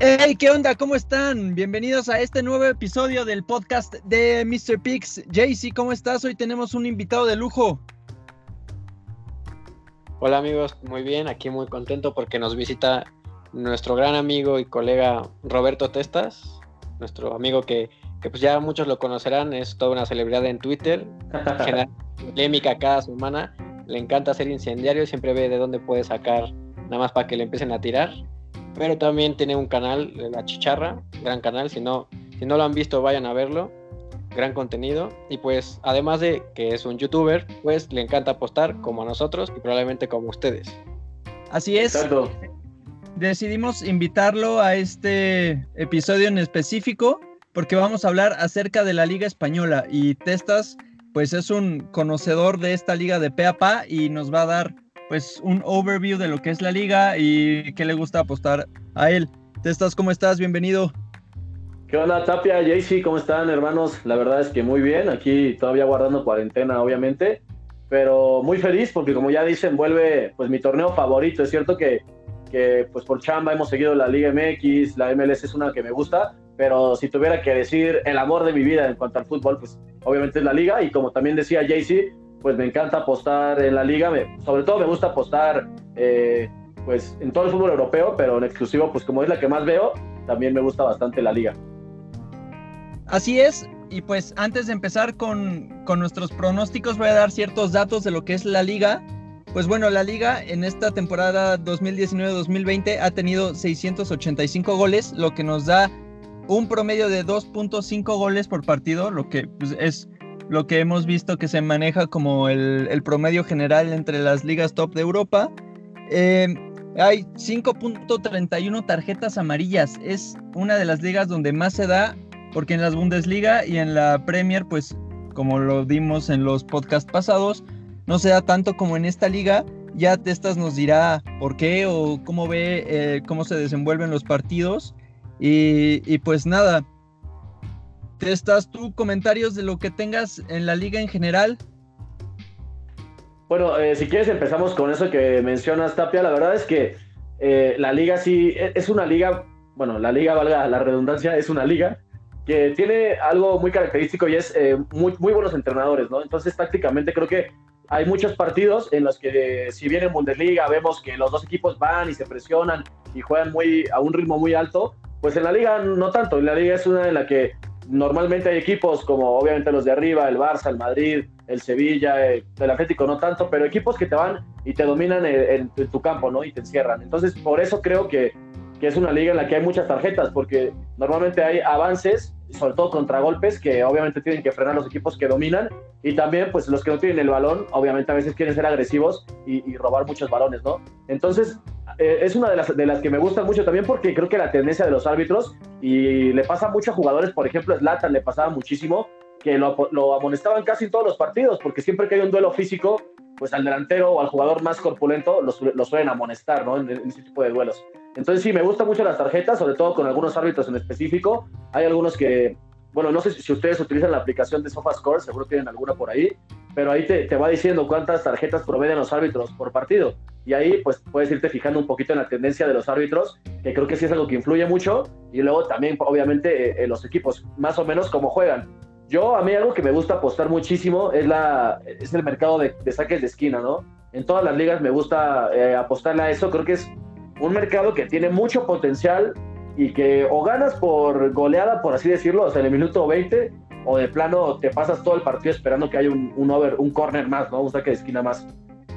Hey, ¿qué onda? ¿Cómo están? Bienvenidos a este nuevo episodio del podcast de Mr. Pix. JC, ¿cómo estás? Hoy tenemos un invitado de lujo. Hola amigos, muy bien, aquí muy contento porque nos visita nuestro gran amigo y colega Roberto Testas, nuestro amigo que, pues ya muchos lo conocerán, es toda una celebridad en Twitter, genera polémica cada semana, le encanta ser incendiario, siempre ve de dónde puede sacar nada más para que le empiecen a tirar pero también tiene un canal, La Chicharra, gran canal, si no, si no lo han visto vayan a verlo, gran contenido y pues además de que es un youtuber, pues le encanta apostar como a nosotros y probablemente como ustedes. Así es. Decidimos invitarlo a este episodio en específico porque vamos a hablar acerca de la Liga Española y Testas pues es un conocedor de esta liga de pe y nos va a dar pues un overview de lo que es la liga y qué le gusta apostar a él. estás ¿cómo estás? Bienvenido. ¿Qué onda, Tapia, JC? ¿Cómo están, hermanos? La verdad es que muy bien, aquí todavía guardando cuarentena, obviamente, pero muy feliz porque como ya dicen, vuelve pues mi torneo favorito. Es cierto que, que pues por chamba hemos seguido la Liga MX, la MLS es una que me gusta, pero si tuviera que decir el amor de mi vida en cuanto al fútbol, pues obviamente es la liga y como también decía JC, pues me encanta apostar en la liga, sobre todo me gusta apostar eh, pues en todo el fútbol europeo, pero en exclusivo, pues como es la que más veo, también me gusta bastante la liga. Así es, y pues antes de empezar con, con nuestros pronósticos voy a dar ciertos datos de lo que es la liga. Pues bueno, la liga en esta temporada 2019-2020 ha tenido 685 goles, lo que nos da un promedio de 2.5 goles por partido, lo que pues, es lo que hemos visto que se maneja como el, promedio general entre las ligas top de Europa. Eh, hay 5.31 tarjetas amarillas. Es una de las ligas donde más se da, porque en las Bundesliga y en la Premier, pues como lo dimos en los podcasts pasados, no se da tanto como en esta liga. Ya Testas nos dirá por qué o cómo ve eh, cómo se desenvuelven los partidos. Y, y pues nada, estás tú? Comentarios de lo que tengas en la liga en general. Bueno, eh, si quieres empezamos con eso que mencionas, Tapia. La verdad es que eh, la liga sí e, es una liga, bueno, la liga, valga la redundancia, es una liga que tiene algo muy característico y es eh, muy, buenos entrenadores, ¿no? Entonces, tácticamente creo que hay muchos partidos en los que, si bien en Bundesliga vemos que los dos equipos van y se presionan y juegan muy, a un ritmo muy alto, pues en la liga no tanto. En la liga es una en la que normalmente hay equipos como obviamente los de arriba, el Barça, el Madrid, el Sevilla, el, Atlético no tanto, pero equipos que te van y te dominan en, tu campo, ¿no? Y te encierran. Entonces, por eso creo que, que, es una liga en la que hay muchas tarjetas, porque normalmente hay avances, sobre todo contragolpes, que obviamente tienen que frenar los equipos que dominan, y también, pues, los que no tienen el balón, obviamente a veces quieren ser agresivos y robar muchos balones, ¿no? Entonces, eh, es una de las, de las que me gustan mucho también porque creo que la tendencia de los árbitros, y le pasa mucho a jugadores, por ejemplo, Slatan le pasaba muchísimo, que lo, amonestaban casi en todos los partidos, porque siempre que hay un duelo físico, pues al delantero o al jugador más corpulento lo, suelen amonestar, ¿no? En, en, ese tipo de duelos. Entonces sí, me gustan mucho las tarjetas, sobre todo con algunos árbitros en específico. Hay algunos que, bueno, no sé si ustedes utilizan la aplicación de SofaScore, seguro tienen alguna por ahí, pero ahí te, te va diciendo cuántas tarjetas promedian los árbitros por partido y ahí pues puedes irte fijando un poquito en la tendencia de los árbitros, que creo que sí es algo que influye mucho, y luego también obviamente eh, en los equipos, más o menos cómo juegan. Yo a mí algo que me gusta apostar muchísimo es, la, es el mercado de, saques de esquina, ¿no? En todas las ligas me gusta eh, apostarle a eso, creo que es un mercado que tiene mucho potencial y que o ganas por goleada, por así decirlo, o sea, en el minuto 20, o de plano te pasas todo el partido esperando que haya un, un over, un corner más, ¿no? Un saque de esquina más.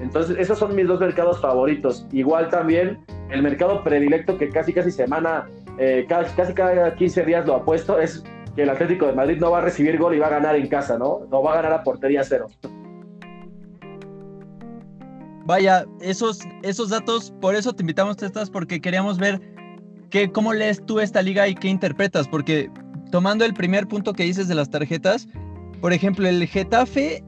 Entonces, esos son mis dos mercados favoritos. Igual también el mercado predilecto que casi casi semana, eh, casi, cada 15 días lo apuesto, es que el Atlético de Madrid no va a recibir gol y va a ganar en casa, ¿no? No va a ganar a portería cero. Vaya, esos, esos datos, por eso te invitamos, Testas, porque queríamos ver que, cómo lees tú esta liga y qué interpretas, porque tomando el primer punto que dices de las tarjetas, por ejemplo, el Getafe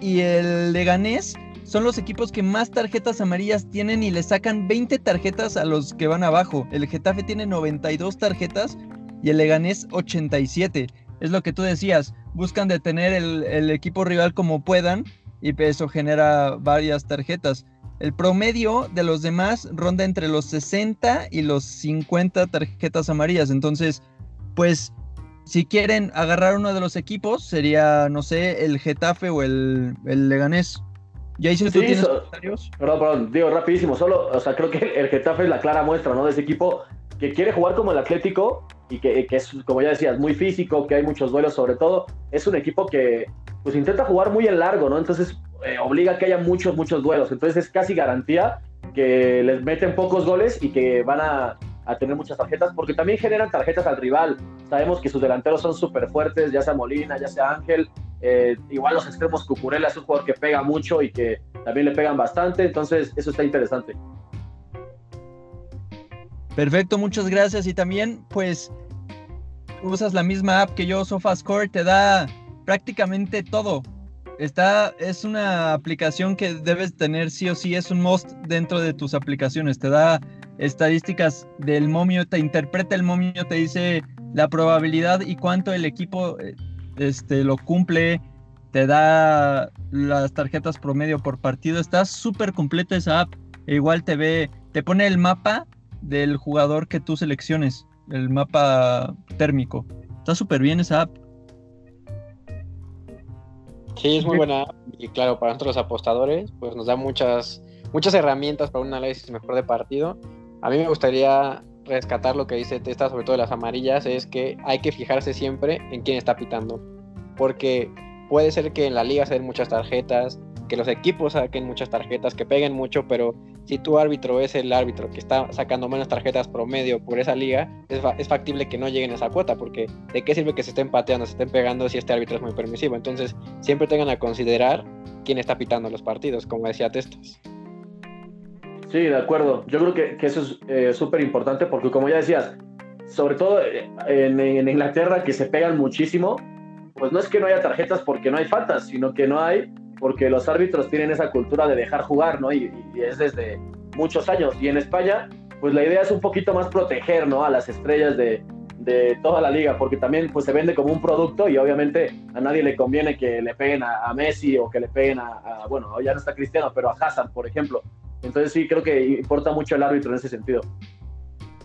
y el Leganés son los equipos que más tarjetas amarillas tienen y le sacan 20 tarjetas a los que van abajo. El Getafe tiene 92 tarjetas y el Leganés 87. Es lo que tú decías, buscan detener el, el equipo rival como puedan y eso genera varias tarjetas. El promedio de los demás ronda entre los 60 y los 50 tarjetas amarillas. Entonces, pues, si quieren agarrar uno de los equipos, sería, no sé, el Getafe o el, el Leganés. Ya hice ¿tú tienes comentarios? Perdón, perdón, digo rapidísimo, solo, o sea, creo que el Getafe es la clara muestra, ¿no? De ese equipo que quiere jugar como el Atlético y que, que, es, como ya decías, muy físico, que hay muchos duelos sobre todo. Es un equipo que, pues, intenta jugar muy en largo, ¿no? Entonces, eh, obliga a que haya muchos, muchos duelos. Entonces es casi garantía que les meten pocos goles y que van a, tener muchas tarjetas, porque también generan tarjetas al rival. Sabemos que sus delanteros son súper fuertes, ya sea Molina, ya sea Ángel. Eh, igual los extremos, Cucurella es un jugador que pega mucho y que también le pegan bastante, entonces eso está interesante. Perfecto, muchas gracias. Y también, pues, usas la misma app que yo, SofaScore, te da prácticamente todo. Está, es una aplicación que debes tener sí o sí, es un must dentro de tus aplicaciones. Te da estadísticas del momio, te interpreta el momio, te dice la probabilidad y cuánto el equipo eh, este, lo cumple, te da las tarjetas promedio por partido. Está súper completa esa app. E igual te ve, te pone el mapa del jugador que tú selecciones, el mapa térmico. Está súper bien esa app. Sí, es muy buena y claro, para nosotros los apostadores, pues nos da muchas, muchas herramientas para un análisis mejor de partido. A mí me gustaría rescatar lo que dice Testa, sobre todo de las amarillas, es que hay que fijarse siempre en quién está pitando. Porque puede ser que en la liga se den muchas tarjetas, que los equipos saquen muchas tarjetas, que peguen mucho, pero si tu árbitro es el árbitro que está sacando menos tarjetas promedio por esa liga, es, factible que no lleguen a esa cuota, porque ¿de qué sirve que se estén pateando, se estén pegando si este árbitro es muy permisivo? Entonces, siempre tengan a considerar quién está pitando los partidos, como decía Testas. Sí, de acuerdo. Yo creo que, eso es eh, súper importante porque, como ya decías, sobre todo eh, en, en Inglaterra que se pegan muchísimo, pues no es que no haya tarjetas porque no hay faltas, sino que no hay porque los árbitros tienen esa cultura de dejar jugar, ¿no? Y, es desde muchos años. Y en España, pues la idea es un poquito más proteger, ¿no? A las estrellas de, de toda la liga, porque también pues se vende como un producto y obviamente a nadie le conviene que le peguen a, Messi o que le peguen a, bueno, ya no está Cristiano, pero a Hassan, por ejemplo. Entonces sí, creo que importa mucho el árbitro en ese sentido.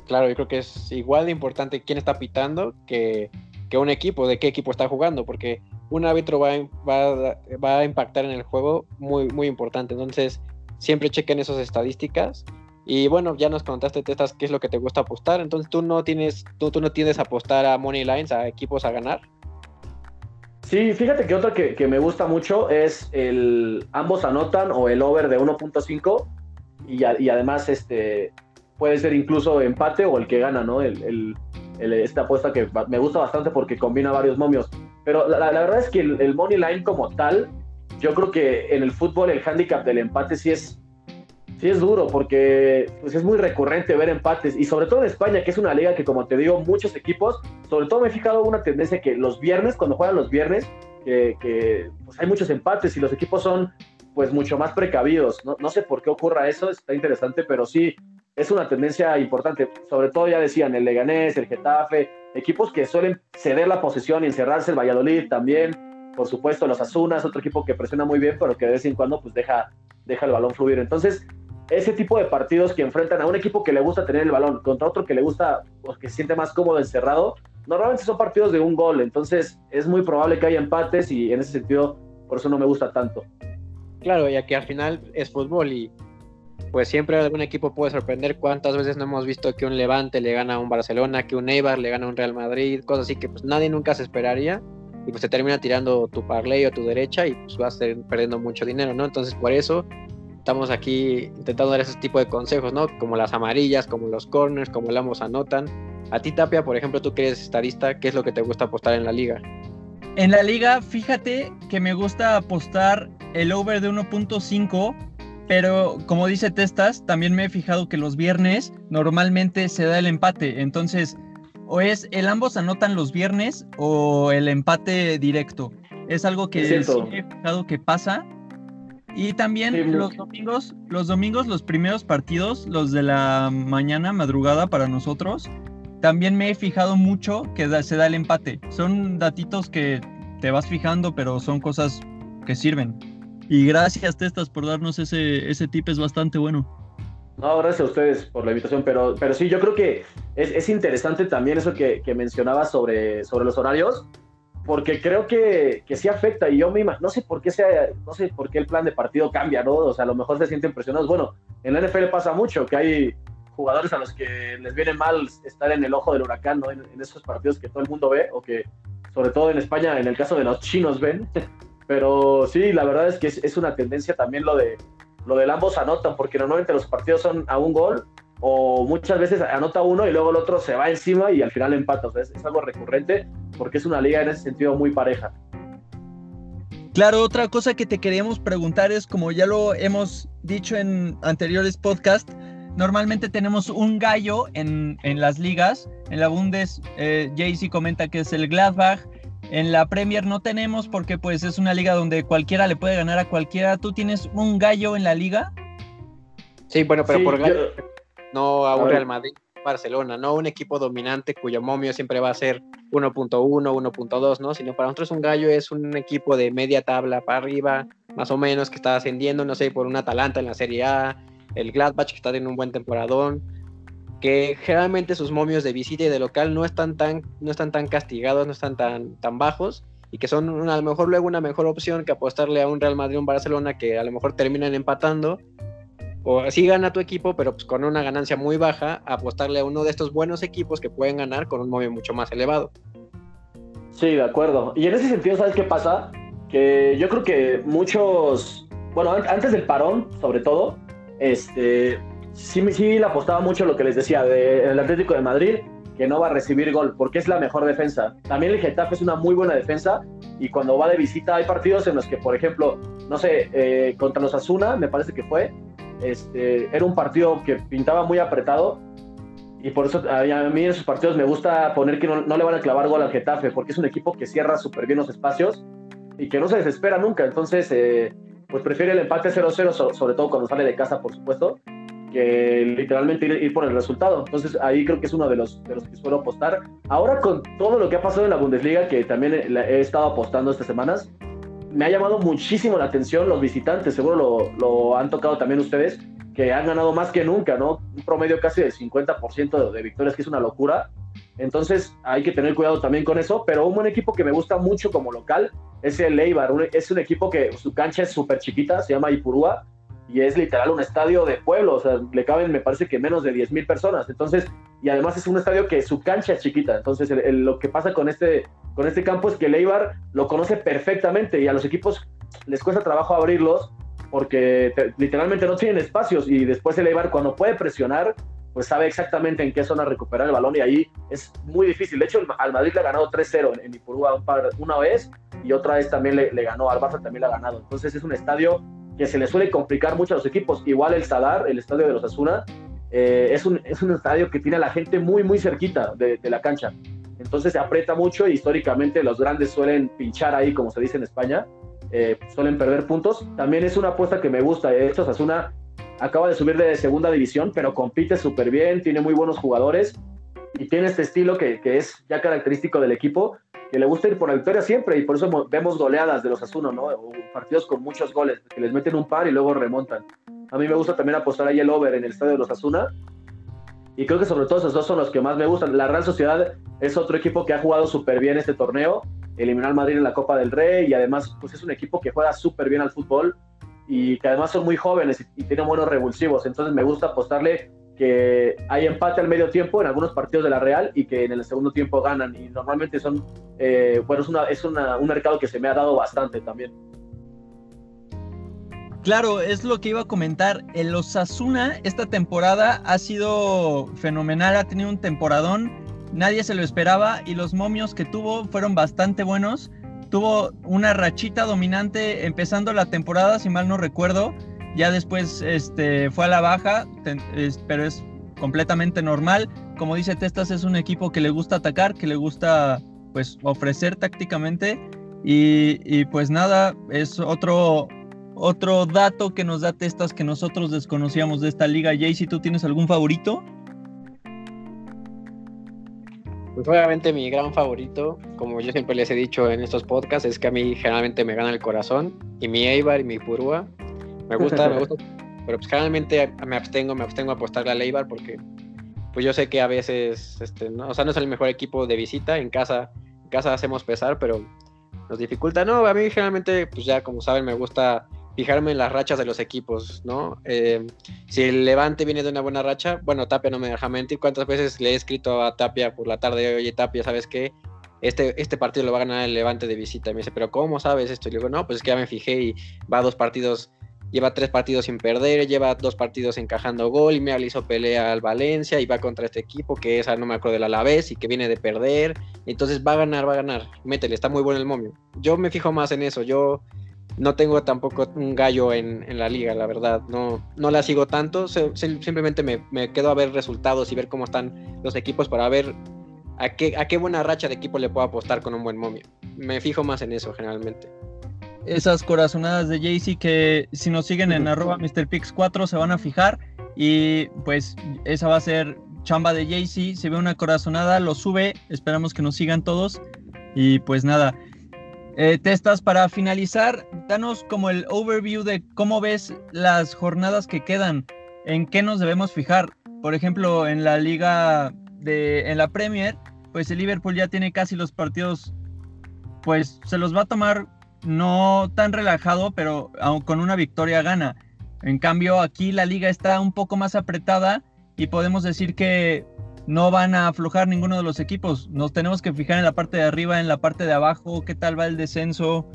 Claro, yo creo que es igual de importante quién está pitando que, que un equipo, de qué equipo está jugando, porque un árbitro va, va, va, a impactar en el juego muy, muy importante. Entonces, siempre chequen esas estadísticas. Y bueno, ya nos contaste, Testas, qué es lo que te gusta apostar. Entonces, ¿tú no tienes, tú, tú no tienes a apostar a money lines, a equipos a ganar? Sí, fíjate que otra que, que me gusta mucho es el ambos anotan o el over de 1.5 y, además este puede ser incluso empate o el que gana, ¿no? El, esta apuesta que me gusta bastante porque combina varios momios. Pero la, verdad es que el, money line como tal, yo creo que en el fútbol el handicap del empate sí es, sí es duro porque pues es muy recurrente ver empates y sobre todo en España, que es una liga que como te digo, muchos equipos, sobre todo me he fijado una tendencia que los viernes, cuando juegan los viernes, que, pues hay muchos empates y los equipos son pues mucho más precavidos. No, no sé por qué ocurra eso, está interesante, pero sí, es una tendencia importante. Sobre todo ya decían el Leganés, el Getafe, equipos que suelen ceder la posesión y encerrarse, el Valladolid también, por supuesto los Asunas, otro equipo que presiona muy bien, pero que de vez en cuando pues deja, deja el balón fluir. Entonces, ese tipo de partidos que enfrentan a un equipo que le gusta tener el balón contra otro que le gusta o pues, que se siente más cómodo encerrado, normalmente son partidos de un gol, entonces es muy probable que haya empates y en ese sentido por eso no me gusta tanto. Claro, ya que al final es fútbol y pues siempre algún equipo puede sorprender. ¿Cuántas veces no hemos visto que un Levante le gana a un Barcelona, que un Eibar le gana a un Real Madrid, cosas así que pues nadie nunca se esperaría y pues te termina tirando tu parlay o tu derecha y pues vas perdiendo mucho dinero, ¿no? Entonces por eso estamos aquí intentando dar ese tipo de consejos, ¿no? Como las amarillas, como los corners, como el ambos anotan. A ti, Tapia, por ejemplo, tú que eres estadista, ¿qué es lo que te gusta apostar en la liga? En la liga, fíjate que me gusta apostar el over de 1.5 pero como dice Testas, también me he fijado que los viernes normalmente se da el empate. Entonces, o es el ambos anotan los viernes o el empate directo. Es algo que he fijado que pasa. Y también los domingos, los domingos, los primeros partidos, los de la mañana, madrugada para nosotros, también me he fijado mucho que se da el empate. Son datitos que te vas fijando, pero son cosas que sirven. Y gracias, Testas, por darnos ese, ese tip, es bastante bueno. No, gracias a ustedes por la invitación, pero, pero sí, yo creo que es, es interesante también eso que, que mencionabas sobre, sobre los horarios, porque creo que, que sí afecta y yo me no sé por qué sea, no sé por qué el plan de partido cambia, ¿no? O sea, a lo mejor se sienten presionados. Bueno, en la NFL pasa mucho que hay jugadores a los que les viene mal estar en el ojo del huracán, ¿no? En, en esos partidos que todo el mundo ve o que sobre todo en España, en el caso de los chinos ven. Pero sí, la verdad es que es, es una tendencia también lo de lo del ambos anotan, porque normalmente los partidos son a un gol o muchas veces anota uno y luego el otro se va encima y al final empata. O sea, es, es, algo recurrente porque es una liga en ese sentido muy pareja. Claro, otra cosa que te queríamos preguntar es, como ya lo hemos dicho en anteriores podcasts, normalmente tenemos un gallo en, en las ligas. En la Bundes, eh, Jaycee comenta que es el Gladbach. En la Premier no tenemos porque pues es una liga donde cualquiera le puede ganar a cualquiera. ¿Tú tienes un gallo en la liga? Sí, bueno, pero sí, por gallo yo... no a un Real Madrid, Barcelona, no un equipo dominante cuyo momio siempre va a ser 1.1, 1.2, ¿no? Sino para nosotros un gallo es un equipo de media tabla para arriba, más o menos, que está ascendiendo, no sé, por un Atalanta en la Serie A, el Gladbach que está teniendo un buen temporadón, que generalmente sus momios de visita y de local no están tan, no están tan castigados, no están tan, tan bajos y que son una, a lo mejor luego una mejor opción que apostarle a un Real Madrid o un Barcelona que a lo mejor terminan empatando o así gana tu equipo pero pues con una ganancia muy baja apostarle a uno de estos buenos equipos que pueden ganar con un momio mucho más elevado. Sí, de acuerdo. Y en ese sentido, ¿sabes qué pasa? Que yo creo que muchos, bueno, antes del parón, sobre todo, este, sí, sí le apostaba mucho lo que les decía del Atlético de Madrid, que no va a recibir gol, porque es la mejor defensa. También el Getafe es una muy buena defensa y cuando va de visita hay partidos en los que, por ejemplo, no sé, eh, contra los Asuna, me parece que fue, este, era un partido que pintaba muy apretado y por eso a mí en esos partidos me gusta poner que no, no le van a clavar gol al Getafe, porque es un equipo que cierra súper bien los espacios y que no se desespera nunca. Entonces, eh, pues prefiere el empate 0-0, sobre todo cuando sale de casa, por supuesto, que literalmente ir, ir, por el resultado. Entonces ahí creo que es uno de los, de los que suelo apostar. Ahora con todo lo que ha pasado en la Bundesliga, que también he estado apostando estas semanas, me ha llamado muchísimo la atención los visitantes, seguro lo, lo han tocado también ustedes, que han ganado más que nunca, ¿no? Un promedio casi de 50% de victorias, que es una locura. Entonces hay que tener cuidado también con eso, pero un buen equipo que me gusta mucho como local es el Eibar, es un equipo que su cancha es súper chiquita, se llama Ipurúa, y es literal un estadio de pueblo, o sea, le caben me parece que menos de 10 mil personas, entonces, y además es un estadio que su cancha es chiquita, entonces lo que pasa con este, con este campo es que el Eibar lo conoce perfectamente y a los equipos les cuesta trabajo abrirlos porque te, literalmente no tienen espacios y después el Eibar cuando puede presionar, pues sabe exactamente en qué zona recuperar el balón y ahí es muy difícil. De hecho, al Madrid le ha ganado 3-0 en, en Ipurúa una vez y otra vez también le, ganó, al Barça también le ha ganado. Entonces es un estadio que se le suele complicar mucho a los equipos. Igual el Sadar, el estadio de los Asuna, eh, es, un, es un estadio que tiene a la gente muy, muy cerquita de, de, la cancha. Entonces se aprieta mucho y históricamente los grandes suelen pinchar ahí, como se dice en España, eh, suelen perder puntos. También es una apuesta que me gusta. De hecho, Asuna acaba de subir de segunda división, pero compite súper bien, tiene muy buenos jugadores y tiene este estilo que, es ya característico del equipo que le gusta ir por la victoria siempre y por eso vemos goleadas de los Asuno, ¿no? O partidos con muchos goles, que les meten un par y luego remontan. A mí me gusta también apostar ahí el over en el estadio de los Asuna. Y creo que sobre todo esos dos son los que más me gustan. La Real Sociedad es otro equipo que ha jugado súper bien este torneo. Eliminó al Madrid en la Copa del Rey y además pues es un equipo que juega súper bien al fútbol y que además son muy jóvenes y, tienen buenos revulsivos. Entonces me gusta apostarle que hay empate al medio tiempo en algunos partidos de la Real y que en el segundo tiempo ganan. Y normalmente son, eh, bueno, es, una, es una, un mercado que se me ha dado bastante también. Claro, es lo que iba a comentar. El Osasuna esta temporada ha sido fenomenal, ha tenido un temporadón, nadie se lo esperaba y los momios que tuvo fueron bastante buenos. Tuvo una rachita dominante empezando la temporada, si mal no recuerdo, ya después este, fue a la baja, pero es completamente normal. Como dice Testas, es un equipo que le gusta atacar, que le gusta pues ofrecer tácticamente. Y, y pues nada, es otro, otro dato que nos da Testas que nosotros desconocíamos de esta liga. Jay, si tú tienes algún favorito. Pues obviamente mi gran favorito, como yo siempre les he dicho en estos podcasts, es que a mí generalmente me gana el corazón y mi Eibar y mi Purúa. Me gusta, me gusta, pero pues generalmente me abstengo, me abstengo a apostarle al Eibar porque pues yo sé que a veces, este, no, o sea, no es el mejor equipo de visita, en casa, en casa hacemos pesar, pero nos dificulta. No, a mí generalmente, pues ya como saben, me gusta fijarme en las rachas de los equipos, ¿no? Eh, si el Levante viene de una buena racha, bueno, Tapia no me deja mentir, ¿cuántas veces le he escrito a Tapia por la tarde, oye Tapia, ¿sabes qué? Este, este partido lo va a ganar el Levante de visita. Y me dice, pero ¿cómo sabes esto? Y le digo, no, pues es que ya me fijé y va dos partidos, lleva tres partidos sin perder, lleva dos partidos encajando gol y me hizo pelea al Valencia y va contra este equipo que es, no me acuerdo del Alavés y que viene de perder. Entonces va a ganar, va a ganar. Métele, está muy bueno el momio. Yo me fijo más en eso, yo no tengo tampoco un gallo en, la liga, la verdad. No, no la sigo tanto. simplemente me, quedo a ver resultados y ver cómo están los equipos para ver a qué, a qué buena racha de equipo le puedo apostar con un buen momio. Me fijo más en eso generalmente. Esas corazonadas de Jaycee que si nos siguen en arroba MrPix4 se van a fijar. Y pues esa va a ser chamba de Jaycee. Se ve una corazonada, lo sube. Esperamos que nos sigan todos. Y pues nada, eh, Testas, para finalizar, danos como el overview de cómo ves las jornadas que quedan, en qué nos debemos fijar. Por ejemplo, en la liga de, en la Premier, pues el Liverpool ya tiene casi los partidos, pues se los va a tomar no tan relajado, pero con una victoria gana. En cambio, aquí la liga está un poco más apretada y podemos decir que no van a aflojar ninguno de los equipos. Nos tenemos que fijar en la parte de arriba, en la parte de abajo, qué tal va el descenso.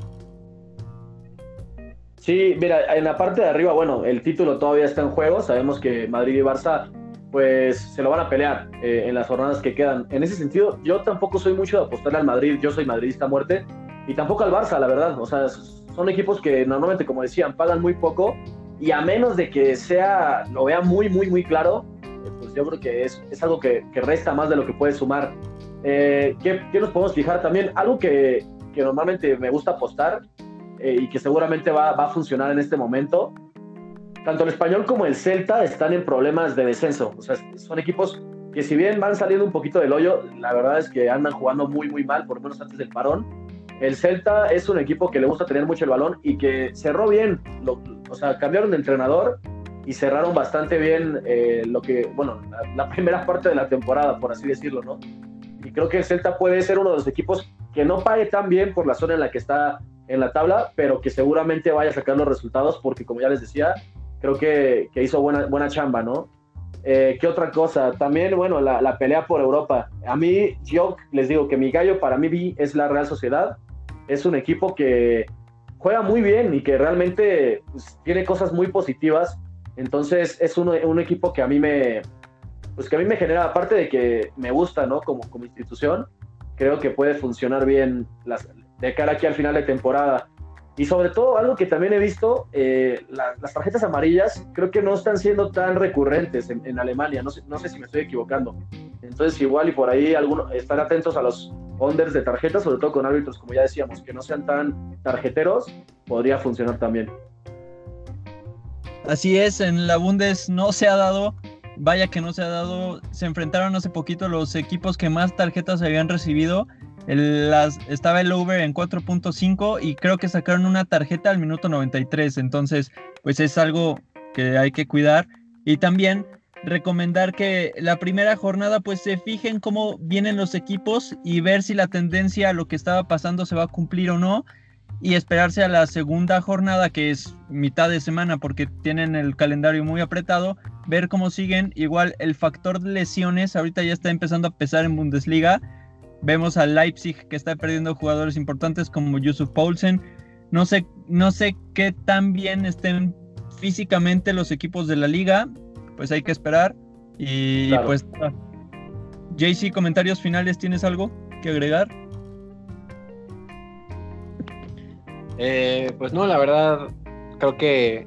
Sí, mira, en la parte de arriba, bueno, el título todavía está en juego. Sabemos que Madrid y Barça, pues, se lo van a pelear eh, en las jornadas que quedan. En ese sentido, yo tampoco soy mucho de apostarle al Madrid. Yo soy madridista a muerte. Y tampoco al Barça, la verdad. O sea, son equipos que normalmente, como decían, pagan muy poco. Y a menos de que sea, lo vea muy, muy, muy claro, yo creo que es, es algo que, que, resta más de lo que puede sumar. Eh, ¿qué, ¿qué, nos podemos fijar también? Algo que, que normalmente me gusta apostar eh, y que seguramente va, va, a funcionar en este momento. Tanto el español como el Celta están en problemas de descenso. O sea, son equipos que si bien van saliendo un poquito del hoyo, la verdad es que andan jugando muy, muy mal, por lo menos antes del parón. El Celta es un equipo que le gusta tener mucho el balón y que cerró bien. Lo, o sea, cambiaron de entrenador y cerraron bastante bien eh, lo que, bueno, la, primera parte de la temporada, por así decirlo, ¿no? Y creo que el Celta puede ser uno de los equipos que no pague tan bien por la zona en la que está en la tabla, pero que seguramente vaya a sacar los resultados porque, como ya les decía, creo que, que hizo buena, buena chamba, ¿no? Eh, ¿Qué otra cosa? También, bueno, la, la, pelea por Europa. A mí, yo les digo que mi gallo para mí es la Real Sociedad. Es un equipo que juega muy bien y que realmente pues, tiene cosas muy positivas entonces es un, equipo que a mí me, pues que a mí me genera, aparte de que me gusta, ¿no? Como, como institución, creo que puede funcionar bien de cara aquí al final de temporada. Y sobre todo, algo que también he visto, eh, las tarjetas amarillas creo que no están siendo tan recurrentes en, Alemania, no sé, no sé, si me estoy equivocando. Entonces, igual y por ahí algunos, estar atentos a los unders de tarjetas, sobre todo con árbitros, como ya decíamos, que no sean tan tarjeteros, podría funcionar también. Así es, en la Bundes no se ha dado, vaya que no se ha dado, se enfrentaron hace poquito los equipos que más tarjetas habían recibido. las, estaba el over en 4.5 y creo que sacaron una tarjeta al minuto 93, entonces pues es algo que hay que cuidar. Y también recomendar que la primera jornada pues se fijen cómo vienen los equipos y ver si la tendencia a lo que estaba pasando se va a cumplir o no y esperarse a la segunda jornada, que es mitad de semana, porque tienen el calendario muy apretado, ver cómo siguen. Igual el factor lesiones ahorita ya está empezando a pesar en Bundesliga. Vemos a Leipzig que está perdiendo jugadores importantes como Yusuf Paulsen. No sé, no sé qué tan bien estén físicamente los equipos de la liga. Pues hay que esperar. Y pues, JC, comentarios finales, ¿tienes algo que agregar? Eh, pues no, la verdad, creo que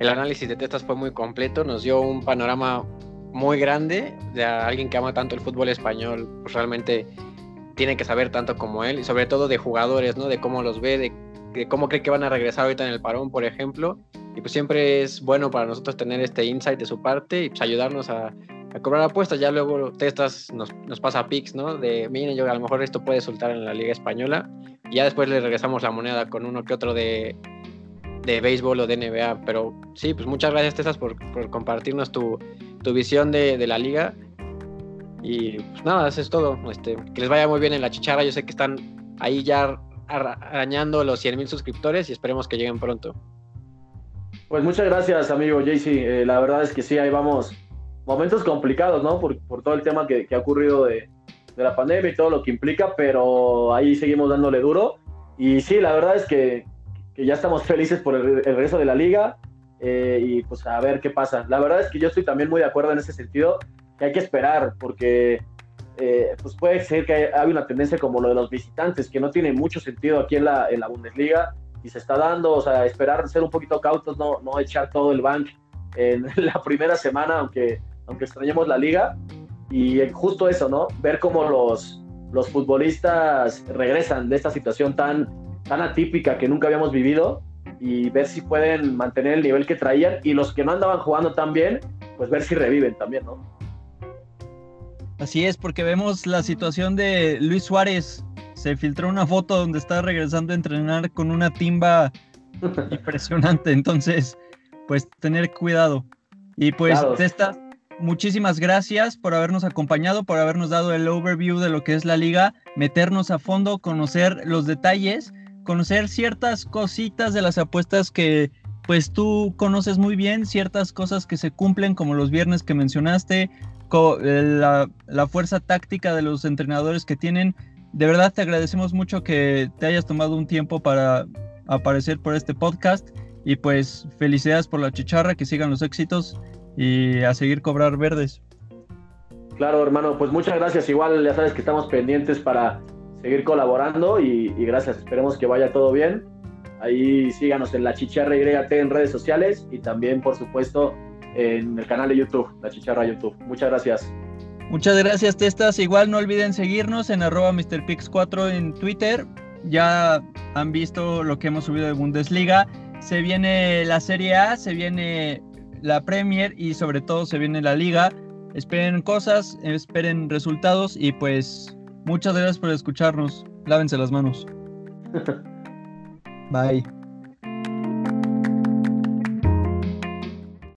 el análisis de Testas fue muy completo, nos dio un panorama muy grande de alguien que ama tanto el fútbol español, pues realmente tiene que saber tanto como él, y sobre todo de jugadores, ¿no? De cómo los ve, de, cómo cree que van a regresar ahorita en el parón, por ejemplo. Y pues siempre es bueno para nosotros tener este insight de su parte y pues ayudarnos a, a cobrar apuestas. Ya luego Testas nos, nos pasa pics, ¿no? De, miren, yo a lo mejor esto puede soltar en la Liga Española. Y ya después le regresamos la moneda con uno que otro de, de béisbol o de NBA. Pero sí, pues muchas gracias, Testas, por, por compartirnos tu, tu visión de, de, la liga. Y pues nada, eso es todo. Este, que les vaya muy bien en la chicharra. Yo sé que están ahí ya arañando los 100 mil suscriptores y esperemos que lleguen pronto. Pues muchas gracias, amigo JC. Eh, la verdad es que sí, ahí vamos. Momentos complicados, ¿no? Por, por todo el tema que, que ha ocurrido de, de, la pandemia y todo lo que implica, pero ahí seguimos dándole duro. Y sí, la verdad es que, que ya estamos felices por el, el regreso de la liga eh, y pues a ver qué pasa. La verdad es que yo estoy también muy de acuerdo en ese sentido, que hay que esperar, porque eh, pues puede ser que haya una tendencia como lo de los visitantes, que no tiene mucho sentido aquí en la, en la Bundesliga y se está dando, o sea, esperar ser un poquito cautos, no, no echar todo el bank en la primera semana, aunque, aunque extrañemos la liga. Y justo eso, ¿no? Ver cómo los, los futbolistas regresan de esta situación tan, tan atípica que nunca habíamos vivido y ver si pueden mantener el nivel que traían y los que no andaban jugando tan bien, pues ver si reviven también, ¿no? Así es, porque vemos la situación de Luis Suárez. Se filtró una foto donde está regresando a entrenar con una timba impresionante. Entonces, pues tener cuidado. Y pues, claro. Muchísimas gracias por habernos acompañado, por habernos dado el overview de lo que es la liga, meternos a fondo, conocer los detalles, conocer ciertas cositas de las apuestas que pues tú conoces muy bien, ciertas cosas que se cumplen como los viernes que mencionaste, la, la, fuerza táctica de los entrenadores que tienen. De verdad te agradecemos mucho que te hayas tomado un tiempo para aparecer por este podcast y pues felicidades por la chicharra, que sigan los éxitos y a seguir cobrar verdes. Claro, hermano, pues muchas gracias. Igual ya sabes que estamos pendientes para seguir colaborando y, y gracias. Esperemos que vaya todo bien. Ahí síganos en la chicharra YT en redes sociales y también, por supuesto, en el canal de YouTube, La Chicharra YouTube. Muchas gracias. Muchas gracias, Testas. Igual no olviden seguirnos en arroba MrPix4 en Twitter. Ya han visto lo que hemos subido de Bundesliga. Se viene la Serie A, se viene la Premier y sobre todo se viene la Liga. Esperen cosas, esperen resultados y pues muchas gracias por escucharnos. Lávense las manos. Bye.